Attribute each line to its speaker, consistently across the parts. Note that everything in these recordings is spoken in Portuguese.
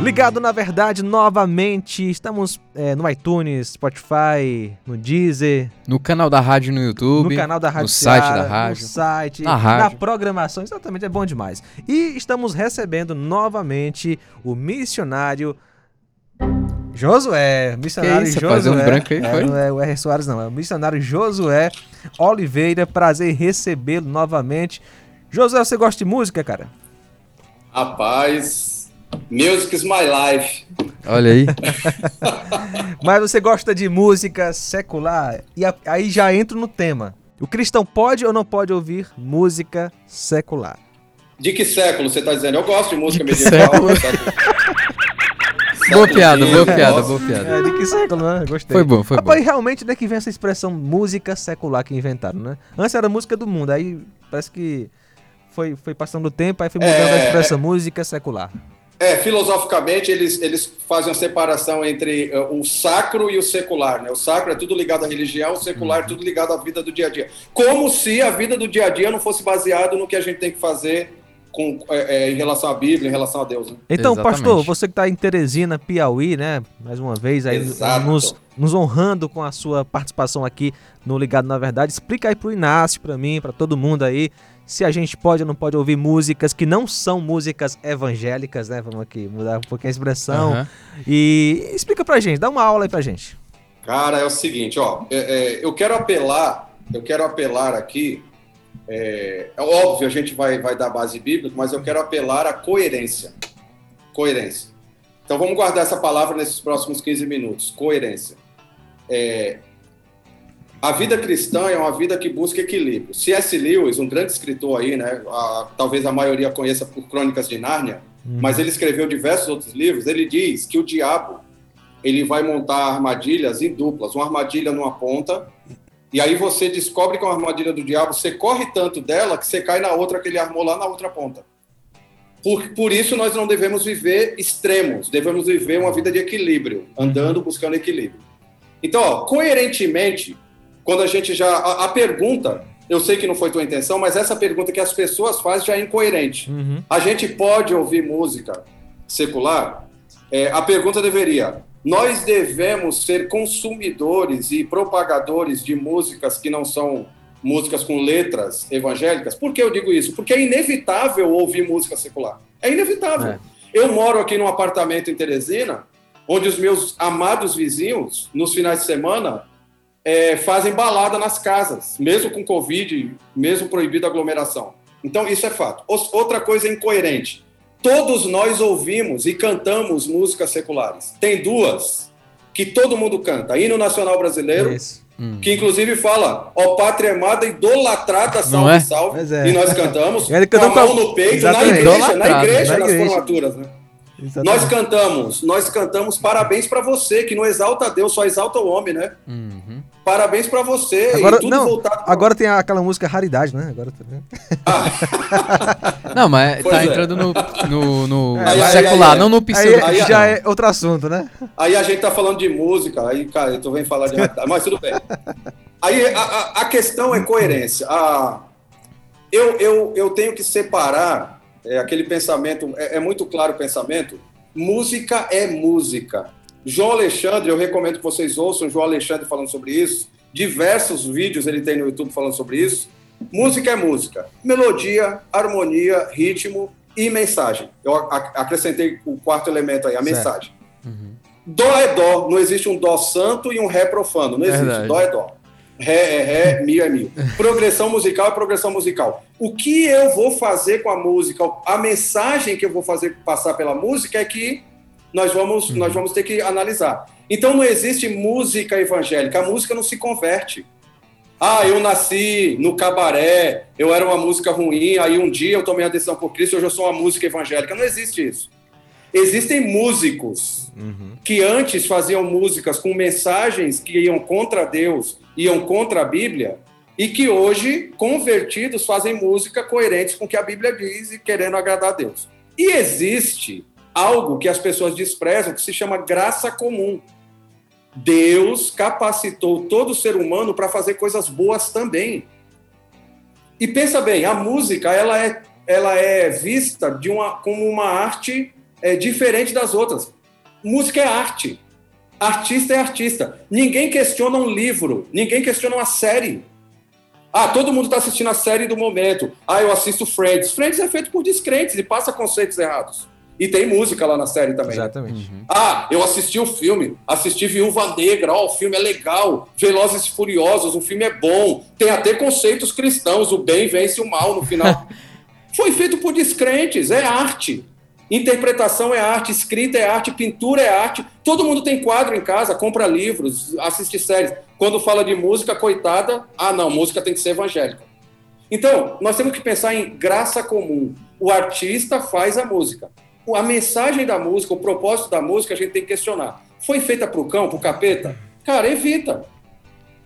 Speaker 1: Ligado na verdade novamente, estamos é, no iTunes, Spotify, no Deezer,
Speaker 2: No canal da rádio no YouTube.
Speaker 1: no canal da Rádio
Speaker 2: no site
Speaker 1: Ceará,
Speaker 2: da rádio.
Speaker 1: no site,
Speaker 2: na rádio.
Speaker 1: programação, exatamente, é bom demais. E estamos recebendo novamente o missionário Josué, missionário
Speaker 2: Que isso,
Speaker 1: Josué.
Speaker 2: um branco aí,
Speaker 1: é,
Speaker 2: foi?
Speaker 1: Não é o R. Soares não, é o missionário Josué Oliveira, prazer em recebê-lo novamente. Josué, você gosta de música, cara?
Speaker 3: Rapaz, music is my life.
Speaker 2: Olha aí.
Speaker 1: Mas você gosta de música secular? E aí já entro no tema. O cristão pode ou não pode ouvir música secular?
Speaker 3: De que século você está dizendo? Eu gosto de música
Speaker 2: De
Speaker 3: medieval.
Speaker 2: século?
Speaker 3: século-
Speaker 2: boa piada, boa piada, boa piada.
Speaker 1: É, de que século, né? Gostei.
Speaker 2: Foi bom, foi
Speaker 1: Rapaz,
Speaker 2: bom.
Speaker 1: realmente onde é que vem essa expressão música secular que inventaram, né? Antes era música do mundo, aí parece que foi, foi passando o tempo, aí foi mudando
Speaker 3: É,
Speaker 1: a expressão música secular.
Speaker 3: É, filosoficamente, eles, eles fazem uma separação entre eh, o sacro e o secular. Né? O sacro é tudo ligado à religião, o secular é tudo ligado à vida do dia a dia. Como se a vida do dia a dia não fosse baseado no que a gente tem que fazer com, eh, eh, em relação à Bíblia, em relação a Deus. Né?
Speaker 1: Então,
Speaker 2: Exatamente.
Speaker 1: pastor, você que está em Teresina, Piauí, né? Mais uma vez aí nos, nos honrando com a sua participação aqui no Ligado na Verdade. Explica aí pro Inácio, para mim, para todo mundo aí, se a gente pode ou não pode ouvir músicas que não são músicas evangélicas, né? Vamos aqui mudar um pouquinho a expressão.
Speaker 2: Aham.
Speaker 1: E explica pra gente, dá uma aula aí pra gente.
Speaker 3: Cara, é o seguinte, ó, é, é, eu quero apelar, eu quero apelar aqui, é, é óbvio, a gente vai, vai dar base bíblica, mas eu quero apelar à coerência. Coerência. Então vamos guardar essa palavra nesses próximos 15 minutos. Coerência. É, a vida cristã é uma vida que busca equilíbrio. C.S. Lewis, um grande escritor aí, né? a- talvez a maioria conheça por Crônicas de Nárnia, mas ele escreveu diversos outros livros. Ele diz que o diabo ele vai montar armadilhas em duplas, uma armadilha numa ponta, e aí você descobre que é uma armadilha do diabo, você corre tanto dela que você cai na outra que ele armou lá na outra ponta. Por, por isso nós não devemos viver extremos, devemos viver uma vida de equilíbrio, andando buscando equilíbrio. Então, ó, coerentemente, quando a gente já. A, a pergunta, eu sei que não foi tua intenção, mas essa pergunta que as pessoas fazem já é incoerente.
Speaker 1: Uhum.
Speaker 3: A gente pode ouvir música secular? É, a pergunta deveria: nós devemos ser consumidores e propagadores de músicas que não são músicas com letras evangélicas? Por que eu digo isso? Porque é inevitável ouvir música secular. É inevitável.
Speaker 1: É.
Speaker 3: Eu moro aqui num apartamento em Teresina, onde os meus amados vizinhos, nos finais de semana, é, fazem balada nas casas, mesmo com Covid, mesmo proibida aglomeração. Então, isso é fato. Outra coisa incoerente. Todos nós ouvimos e cantamos músicas seculares. Tem duas que todo mundo canta. Hino Nacional Brasileiro,
Speaker 1: Isso.
Speaker 2: Hum.
Speaker 3: que inclusive fala, ó pátria amada, idolatrada, salve,
Speaker 2: é?
Speaker 3: salve.
Speaker 1: É.
Speaker 3: E nós cantamos
Speaker 1: Ele
Speaker 3: com a mão no peito, na igreja, na igreja,
Speaker 1: na
Speaker 3: nas
Speaker 1: igreja.
Speaker 3: formaturas, né?
Speaker 1: Exatamente.
Speaker 3: Nós cantamos, nós cantamos parabéns pra você, que não exalta Deus, só exalta o homem, né?
Speaker 2: Uhum.
Speaker 3: Parabéns pra você.
Speaker 1: Agora,
Speaker 3: e tudo
Speaker 1: não,
Speaker 3: voltado pra-
Speaker 1: agora tem aquela música Raridade, né? Agora tá vendo?
Speaker 2: Não, mas
Speaker 3: Pois
Speaker 2: tá
Speaker 3: é.
Speaker 2: entrando no, no, no
Speaker 1: Aí,
Speaker 3: aí,
Speaker 2: secular,
Speaker 3: aí,
Speaker 2: não no
Speaker 1: Aí
Speaker 2: pseudo.
Speaker 3: aí,
Speaker 1: já
Speaker 3: aí.
Speaker 1: é outro assunto, né?
Speaker 3: Aí a gente tá falando de música, aí, cara, eu tô vendo falar de mas tudo bem. Aí a, a- a questão é coerência. A, eu, eu, eu tenho que separar é, aquele pensamento, é, é muito claro o pensamento. Música é música. João Alexandre, eu recomendo que vocês ouçam João Alexandre falando sobre isso. Diversos vídeos ele tem no YouTube falando sobre isso. Música é música. Melodia, harmonia, ritmo e mensagem. Eu acrescentei o quarto elemento aí, a
Speaker 1: Certo.
Speaker 3: mensagem. Dó é dó, não existe um dó santo e um ré profano, não existe.
Speaker 2: Verdade.
Speaker 3: Dó é dó. Ré é ré, mi é mi. Progressão musical é progressão musical. O que eu vou fazer com a música, a mensagem que eu vou fazer passar pela música é que nós vamos, nós vamos ter que analisar. Então não existe música evangélica, a música não se converte. Ah, eu nasci no cabaré, eu era uma música ruim, aí um dia eu tomei a decisão por Cristo, hoje eu sou uma música evangélica. Não existe isso. Existem músicos que antes faziam músicas com mensagens que iam contra Deus, iam contra a Bíblia, e que hoje, convertidos, fazem música coerentes com o que a Bíblia diz e querendo agradar a Deus. E existe algo que as pessoas desprezam que se chama graça comum. Deus capacitou todo ser humano para fazer coisas boas também. E pensa bem, a música ela é, ela é vista de uma, como uma arte é, diferente das outras. Música é arte. Artista é artista. Ninguém questiona um livro, ninguém questiona uma série. Ah, todo mundo está assistindo a série do momento. Ah, eu assisto Friends. Friends é feito por descrentes e passa conceitos errados. E tem música lá na série também.
Speaker 1: Exatamente.
Speaker 3: Ah, eu assisti o filme, assisti Viúva Negra, ó, o filme é legal, Velozes e Furiosos, o filme é bom, tem até conceitos cristãos, o bem vence o mal no final. Foi feito por descrentes, é arte. Interpretação é arte, escrita é arte, pintura é arte. Todo mundo tem quadro em casa, compra livros, assiste séries. Quando fala de música, coitada, ah, não, música tem que ser evangélica. Então, nós temos que pensar em graça comum. O artista faz a música a mensagem da música, o propósito da música, a gente tem que questionar. Foi feita para o cão, para o capeta? Cara, evita.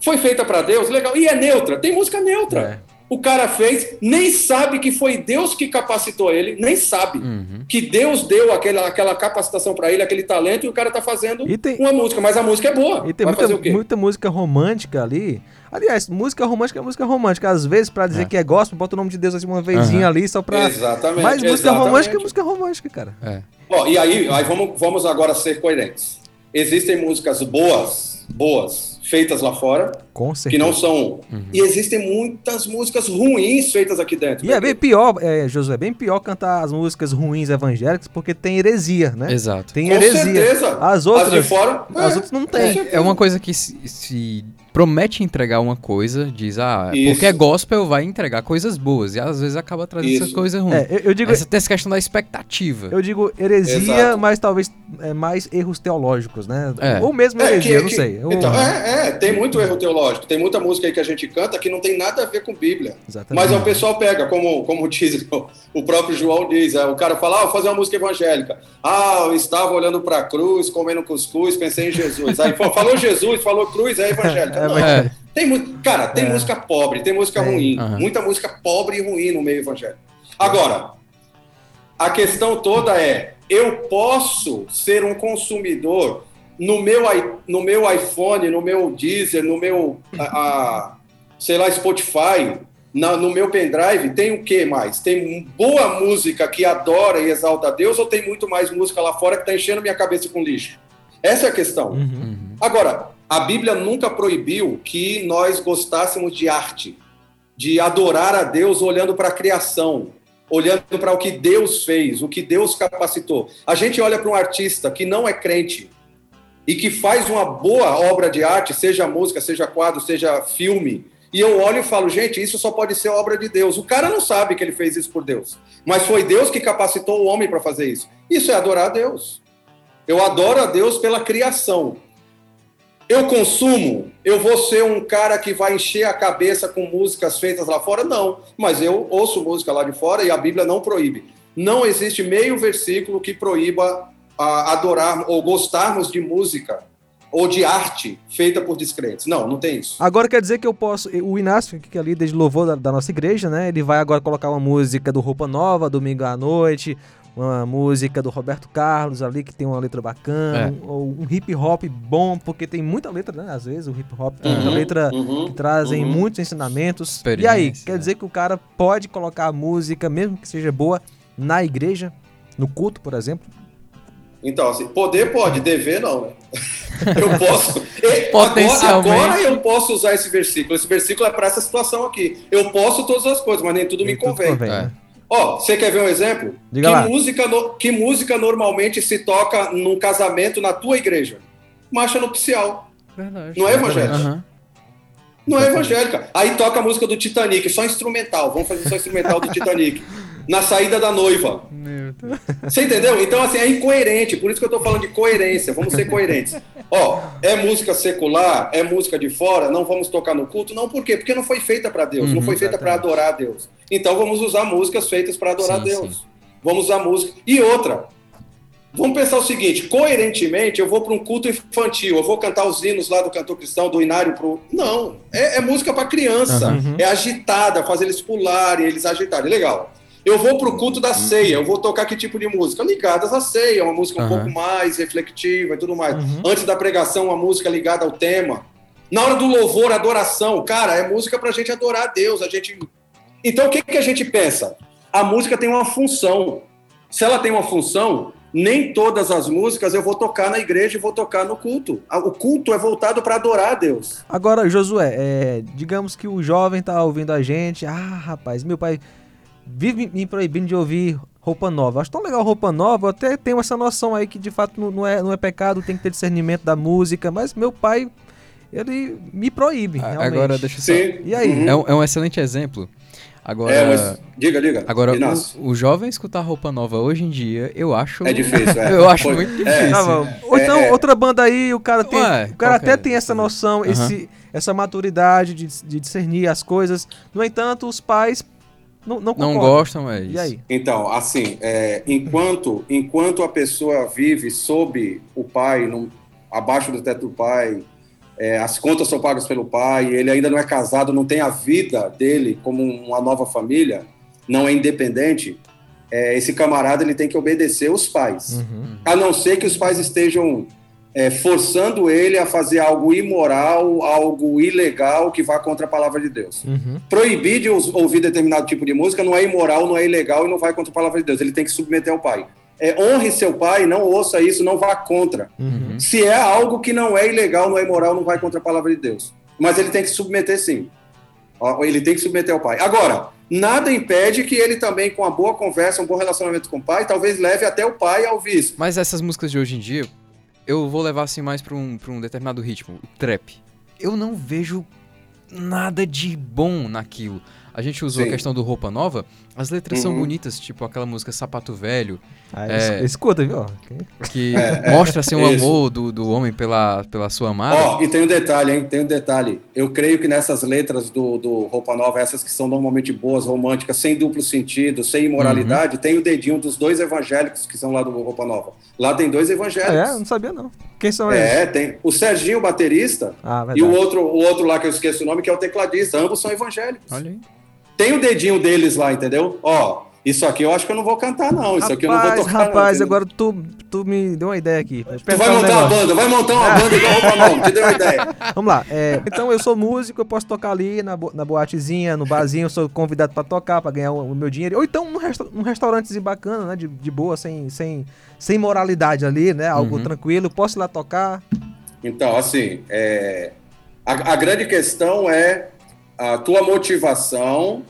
Speaker 3: Foi feita para Deus? Legal. E é neutra? Tem música neutra. O cara fez, nem sabe que foi Deus que capacitou ele, nem sabe uhum. que Deus deu aquela, aquela capacitação para ele, aquele talento, e o cara tá fazendo tem... uma música, mas a música é boa.
Speaker 1: E tem muita, muita, música romântica ali. Aliás, música romântica é música romântica. Às vezes, para dizer é. que é gospel, bota o nome de Deus assim uma vezinha uhum. ali, só pra.
Speaker 3: Exatamente.
Speaker 1: Mas música
Speaker 3: exatamente.
Speaker 1: romântica é música romântica, cara.
Speaker 3: É. Bom, e aí, aí vamos, vamos agora ser coerentes. Existem músicas boas, boas, feitas lá fora.
Speaker 1: Com certeza.
Speaker 3: Que não são. Uhum. E existem muitas músicas ruins feitas aqui dentro.
Speaker 1: E é bem pior, é, Josué, é bem pior cantar as músicas ruins evangélicas porque tem heresia, né?
Speaker 2: Exato.
Speaker 1: Tem Com heresia.
Speaker 3: certeza.
Speaker 1: As outras. As
Speaker 3: de fora.
Speaker 1: As é, outras não tem.
Speaker 2: É, uma coisa que se, se promete entregar uma coisa, diz, ah, Isso. porque é gospel, vai entregar coisas boas. E às vezes acaba trazendo Isso. essas coisas ruins.
Speaker 1: É, eu, eu digo,
Speaker 2: essa, tem essa questão da expectativa.
Speaker 1: Eu digo heresia, Exato. mas talvez é, mais erros teológicos, né? É. Ou mesmo é, heresia, que, eu não
Speaker 3: que,
Speaker 1: sei.
Speaker 3: Então, é, é, tem muito erro teológico. Tem muita música aí que a gente canta que não tem nada a ver com Bíblia. Exatamente. Mas o pessoal pega, como, como diz o próprio João diz, é, o cara fala, ah, vou fazer uma música evangélica. Ah, eu estava olhando para a cruz, comendo cuscuz, pensei em Jesus. Aí falou Jesus, falou cruz, é evangélica. É, é. Tem, cara, tem é. música pobre, tem música é. ruim. Uhum. Muita música pobre e ruim no meio evangélico. Agora, a questão toda é: eu posso ser um consumidor no meu, no meu iPhone, no meu Deezer, no meu, a, a sei lá, Spotify, na, no meu pendrive, tem o que mais? Tem boa música que adora e exalta a Deus ou tem muito mais música lá fora que está enchendo minha cabeça com lixo? Essa é a questão. Uhum. Agora, a Bíblia nunca proibiu que nós gostássemos de arte, de adorar a Deus olhando para a criação, olhando para o que Deus fez, o que Deus capacitou. A gente olha para um artista que não é crente e que faz uma boa obra de arte, seja música, seja quadro, seja filme, e eu olho e falo, gente, isso só pode ser obra de Deus. O cara não sabe que ele fez isso por Deus, mas foi Deus que capacitou o homem para fazer isso. Isso é adorar a Deus. Eu adoro a Deus pela criação. Eu consumo, eu vou ser um cara que vai encher a cabeça com músicas feitas lá fora? Não, mas eu ouço música lá de fora e a Bíblia não proíbe. Não existe meio versículo que proíba a, adorar ou gostarmos de música ou de arte feita por descrentes. Não, não tem isso.
Speaker 1: Agora quer dizer que eu posso. O Inácio, que é líder de louvor da, da nossa igreja, né? Ele vai agora colocar uma música do Roupa Nova, domingo à noite, uma música do Roberto Carlos ali que tem uma letra bacana, é. ou um hip hop bom, porque tem muita letra, né? Às vezes o hip hop tem uhum, muita letra uhum, que trazem uhum. muitos ensinamentos. E aí, quer dizer que o cara pode colocar a música, mesmo que seja boa, na igreja, no culto, por exemplo?
Speaker 3: Então, assim, poder pode, dever não, né? Eu posso.
Speaker 2: Potencialmente.
Speaker 3: Agora, agora, eu posso usar esse versículo. Esse versículo é para essa situação aqui. Eu posso todas as coisas, mas nem tudo nem me convém. convém é. Ó, você quer ver um exemplo?
Speaker 1: Diga
Speaker 3: que
Speaker 1: lá.
Speaker 3: música, no, que música normalmente se toca num casamento na tua igreja? Marcha nupcial. Verdade. Não é evangélica? Uhum. Não é evangélica. Aí toca a música do Titanic, só instrumental. Vamos fazer só instrumental do Titanic. Na saída da noiva. Você entendeu? Então, assim, é incoerente. Por isso que eu tô falando de coerência. Vamos ser coerentes. Ó, é música secular? É música de fora? Não vamos tocar no culto? Não, por quê? Porque não foi feita para Deus. Uhum, não foi feita para adorar a Deus. Então, vamos usar músicas feitas para adorar sim, Deus. Sim. Vamos usar música. E outra, Vamos pensar o seguinte: coerentemente, eu vou para um culto infantil, eu vou cantar os hinos lá do cantor cristão, do inário pro. Não, é, é música para criança, uhum. é agitada, fazer eles pularem, eles agitarem. Legal. Eu vou para o culto da ceia, eu vou tocar que tipo de música? Ligadas à ceia, uma música um uhum. pouco mais reflexiva e tudo mais. Uhum. Antes da pregação, uma música ligada ao tema. Na hora do louvor, adoração, cara, é música para a gente adorar a Deus. A gente... Então, o que, que a gente pensa? A música tem uma função. Se ela tem uma função, nem todas as músicas eu vou tocar na igreja e vou tocar no culto. O culto é voltado para adorar a Deus.
Speaker 1: Agora, Josué, é, digamos que o jovem tá ouvindo a gente. Ah, rapaz, meu pai vive me proibindo de ouvir roupa nova. Acho tão legal roupa nova, eu até tenho essa noção aí que de fato não é, não é pecado, tem que ter discernimento da música, mas meu pai, ele me proíbe. Realmente.
Speaker 2: Agora, deixa eu só.
Speaker 3: Sim.
Speaker 1: E aí?
Speaker 3: Uhum.
Speaker 2: É um, é um excelente exemplo. Agora,
Speaker 3: É, mas- diga, diga.
Speaker 2: agora o, o jovem escutar roupa nova hoje em dia, eu acho.
Speaker 3: É difícil, é.
Speaker 2: Eu acho
Speaker 3: Foi-
Speaker 2: muito
Speaker 3: é.
Speaker 2: difícil.
Speaker 1: Ah, vamos. Ou então,
Speaker 3: É, é.
Speaker 1: outra banda aí, o cara tem.
Speaker 2: Ué,
Speaker 1: o cara até
Speaker 2: é?
Speaker 1: tem essa noção,
Speaker 2: Aham.
Speaker 1: esse, essa maturidade de, de discernir as coisas. No entanto, os pais não, não
Speaker 2: Não gostam, é isso.
Speaker 1: E aí?
Speaker 3: Então, assim, é, enquanto, enquanto a pessoa vive sob o pai, num- abaixo do teto do pai, é, as contas são pagas pelo pai, ele ainda não é casado, não tem a vida dele como uma nova família, não é independente, é, esse camarada ele tem que obedecer os pais.
Speaker 1: Uhum.
Speaker 3: A não ser que os pais estejam é, forçando ele a fazer algo imoral, algo ilegal que vá contra a palavra de Deus
Speaker 1: Uhum.
Speaker 3: proibir de ouvir determinado tipo de música não é imoral, não é ilegal e não vai contra a palavra de Deus. Ele tem que submeter ao pai. É, honre seu pai, não ouça isso, não vá contra.
Speaker 1: Uhum.
Speaker 3: Se é algo que não é ilegal, não é imoral, não vai contra a palavra de Deus. Mas ele tem que submeter sim. Ele tem que submeter ao pai. Agora, nada impede que ele também, com uma boa conversa, um bom relacionamento com o pai, talvez leve até o pai a ouvir isso.
Speaker 2: Mas essas músicas de hoje em dia, eu vou levar assim mais pra um, pra um determinado ritmo, o trap. Eu não vejo nada de bom naquilo. A gente usou
Speaker 3: Sim.
Speaker 2: a questão do roupa nova, as letras são
Speaker 3: Uhum.
Speaker 2: bonitas, tipo aquela música Sapato Velho,
Speaker 1: Ah,
Speaker 2: É.
Speaker 1: es- Escuta, viu?
Speaker 2: que
Speaker 3: É,
Speaker 2: mostra assim o
Speaker 3: isso.
Speaker 2: amor do, do homem pela, pela sua amada.
Speaker 3: Ó, e tem um detalhe, hein? Tem um detalhe. Eu creio que nessas letras do, do Roupa Nova, essas que são normalmente boas, românticas, sem duplo sentido, sem imoralidade, tem o dedinho dos dois evangélicos que são lá do Roupa Nova. Lá tem dois
Speaker 1: Ah, é?
Speaker 3: evangélicos.
Speaker 1: Não sabia, não. Quem são eles?
Speaker 3: É, tem. O Serginho, baterista,
Speaker 1: Ah,
Speaker 3: e o outro, o outro lá que eu esqueço o nome, que é o tecladista. Ambos são evangélicos.
Speaker 2: Olha aí.
Speaker 3: Tem o dedinho deles lá, entendeu? Ó, isso aqui eu acho que eu não vou cantar, não. Isso aqui eu não vou
Speaker 1: Rapaz,
Speaker 3: tocar.
Speaker 1: rapaz,
Speaker 3: não,
Speaker 1: agora tu, tu me deu uma ideia aqui.
Speaker 3: Tu vai
Speaker 1: um
Speaker 3: montar uma banda, vai montar uma banda igual Roupa Nova, te deu uma ideia.
Speaker 1: Vamos lá. é, então eu sou músico, eu posso tocar ali na, bo- na boatezinha, no barzinho, eu sou convidado pra tocar, pra ganhar o, o meu dinheiro. Ou então num, resta num restaurantezinho bacana, né? De, de boa, sem, sem, sem moralidade ali, né? Algo
Speaker 2: Uhum.
Speaker 1: tranquilo. Posso ir lá tocar.
Speaker 3: Então, assim, é, a, a grande questão é a tua motivação,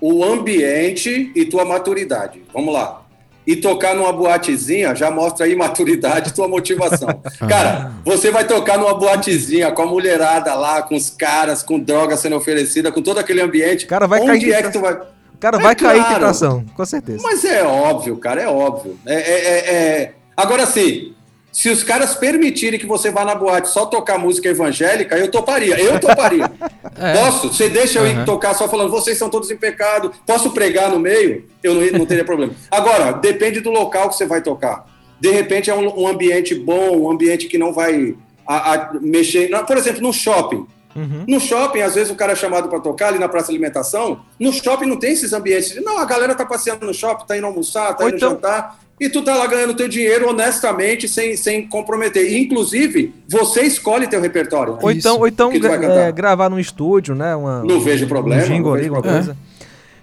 Speaker 3: o ambiente e tua maturidade. Vamos lá. E tocar numa boatezinha já mostra aí maturidade e tua motivação. Cara, você vai tocar numa boatezinha com a mulherada lá, com os caras, com droga sendo oferecida, com todo aquele ambiente.
Speaker 1: Cara, vai
Speaker 3: Onde
Speaker 1: cair
Speaker 3: é que tu vai.
Speaker 1: Cara
Speaker 3: É
Speaker 1: vai cair
Speaker 3: claro.
Speaker 1: tentação, com certeza.
Speaker 3: Mas é óbvio, cara, é óbvio. É, é- é- é- Agora sim, se os caras permitirem que você vá na boate só tocar música evangélica, eu toparia. Eu toparia.
Speaker 2: É.
Speaker 3: Posso? Você deixa eu ir
Speaker 2: Aham.
Speaker 3: tocar só falando, vocês são todos em pecado. Posso pregar no meio? Eu não, não teria problema. Agora, depende do local que você vai tocar. De repente é um, um ambiente bom, um ambiente que não vai a- a mexer. Por exemplo, no shopping.
Speaker 1: Uhum.
Speaker 3: No shopping, às vezes o cara é chamado para tocar ali na praça de alimentação. No shopping não tem esses ambientes. Não, a galera tá passeando no shopping, tá indo almoçar, tá
Speaker 1: Ou
Speaker 3: indo
Speaker 1: então-
Speaker 3: jantar. E tu tá lá ganhando teu dinheiro honestamente, sem, sem comprometer. E, inclusive, você escolhe teu repertório.
Speaker 1: Ou então, ou então gra- é, gravar num estúdio, né? Uma,
Speaker 3: Não vejo problema,
Speaker 1: Um jingle
Speaker 3: não
Speaker 1: ali,
Speaker 3: vejo
Speaker 1: alguma coisa.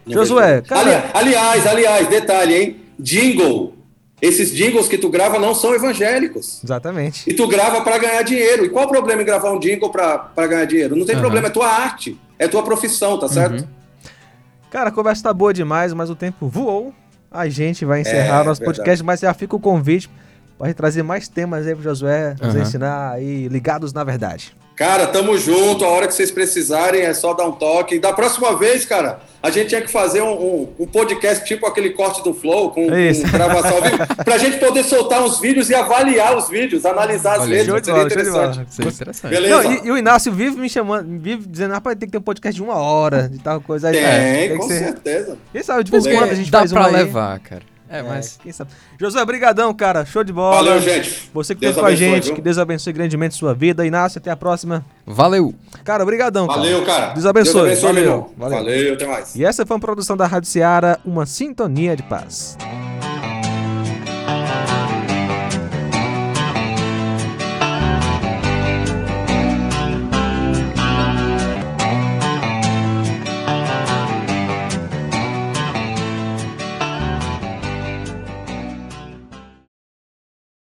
Speaker 3: Não
Speaker 1: Josué, cara-
Speaker 3: Ali- aliás, aliás, detalhe, hein? Jingle. Esses jingles que tu grava não são evangélicos.
Speaker 1: Exatamente.
Speaker 3: E tu grava para ganhar dinheiro. E qual o problema em gravar um jingle para ganhar dinheiro? Não tem
Speaker 2: Aham.
Speaker 3: problema, é tua arte, é tua profissão, tá certo?
Speaker 2: Uhum.
Speaker 1: Cara, a conversa tá boa demais, mas o tempo voou. A gente vai encerrar
Speaker 3: É,
Speaker 1: nosso
Speaker 3: verdade.
Speaker 1: podcast, mas já fica o convite gente trazer mais temas aí pro Josué nos
Speaker 2: Aham.
Speaker 1: ensinar aí, ligados na verdade.
Speaker 3: Cara, tamo junto. A hora que vocês precisarem é só dar um toque. Da próxima vez, cara, a gente tinha que fazer um, um- um podcast tipo aquele corte do Flow, com,
Speaker 1: Isso.
Speaker 3: com gravação ao vivo, pra gente poder soltar uns vídeos e avaliar os vídeos, analisar as
Speaker 2: Olha
Speaker 3: letras. Seria
Speaker 1: bola,
Speaker 3: interessante.
Speaker 2: Isso é interessante.
Speaker 3: Beleza?
Speaker 1: Não, e, e o Inácio vive me chamando, vive dizendo, rapaz, tem que ter um podcast de uma hora, de tal coisa. Aí,
Speaker 3: Tem,
Speaker 1: é, tem
Speaker 3: com
Speaker 1: que ser-
Speaker 3: certeza.
Speaker 1: Quem sabe de vez em quando a gente
Speaker 2: Dá
Speaker 1: faz
Speaker 2: pra
Speaker 1: um aí.
Speaker 2: levar, cara. É,
Speaker 1: É,
Speaker 2: mas.
Speaker 1: quem sabe. Josué, brigadão, cara. Show de bola.
Speaker 3: Valeu, gente.
Speaker 1: Você que
Speaker 3: Deus
Speaker 1: esteve com a gente,
Speaker 3: viu?
Speaker 1: que Deus abençoe grandemente sua vida. Inácio, até a próxima.
Speaker 2: Valeu!
Speaker 1: Cara, brigadão, cara.
Speaker 3: Valeu, cara.
Speaker 1: Deus abençoe.
Speaker 3: Deus abençoe,
Speaker 1: Valeu. Valeu.
Speaker 3: Valeu, até mais.
Speaker 1: E essa foi uma produção da Rádio Ceará, uma sintonia de paz.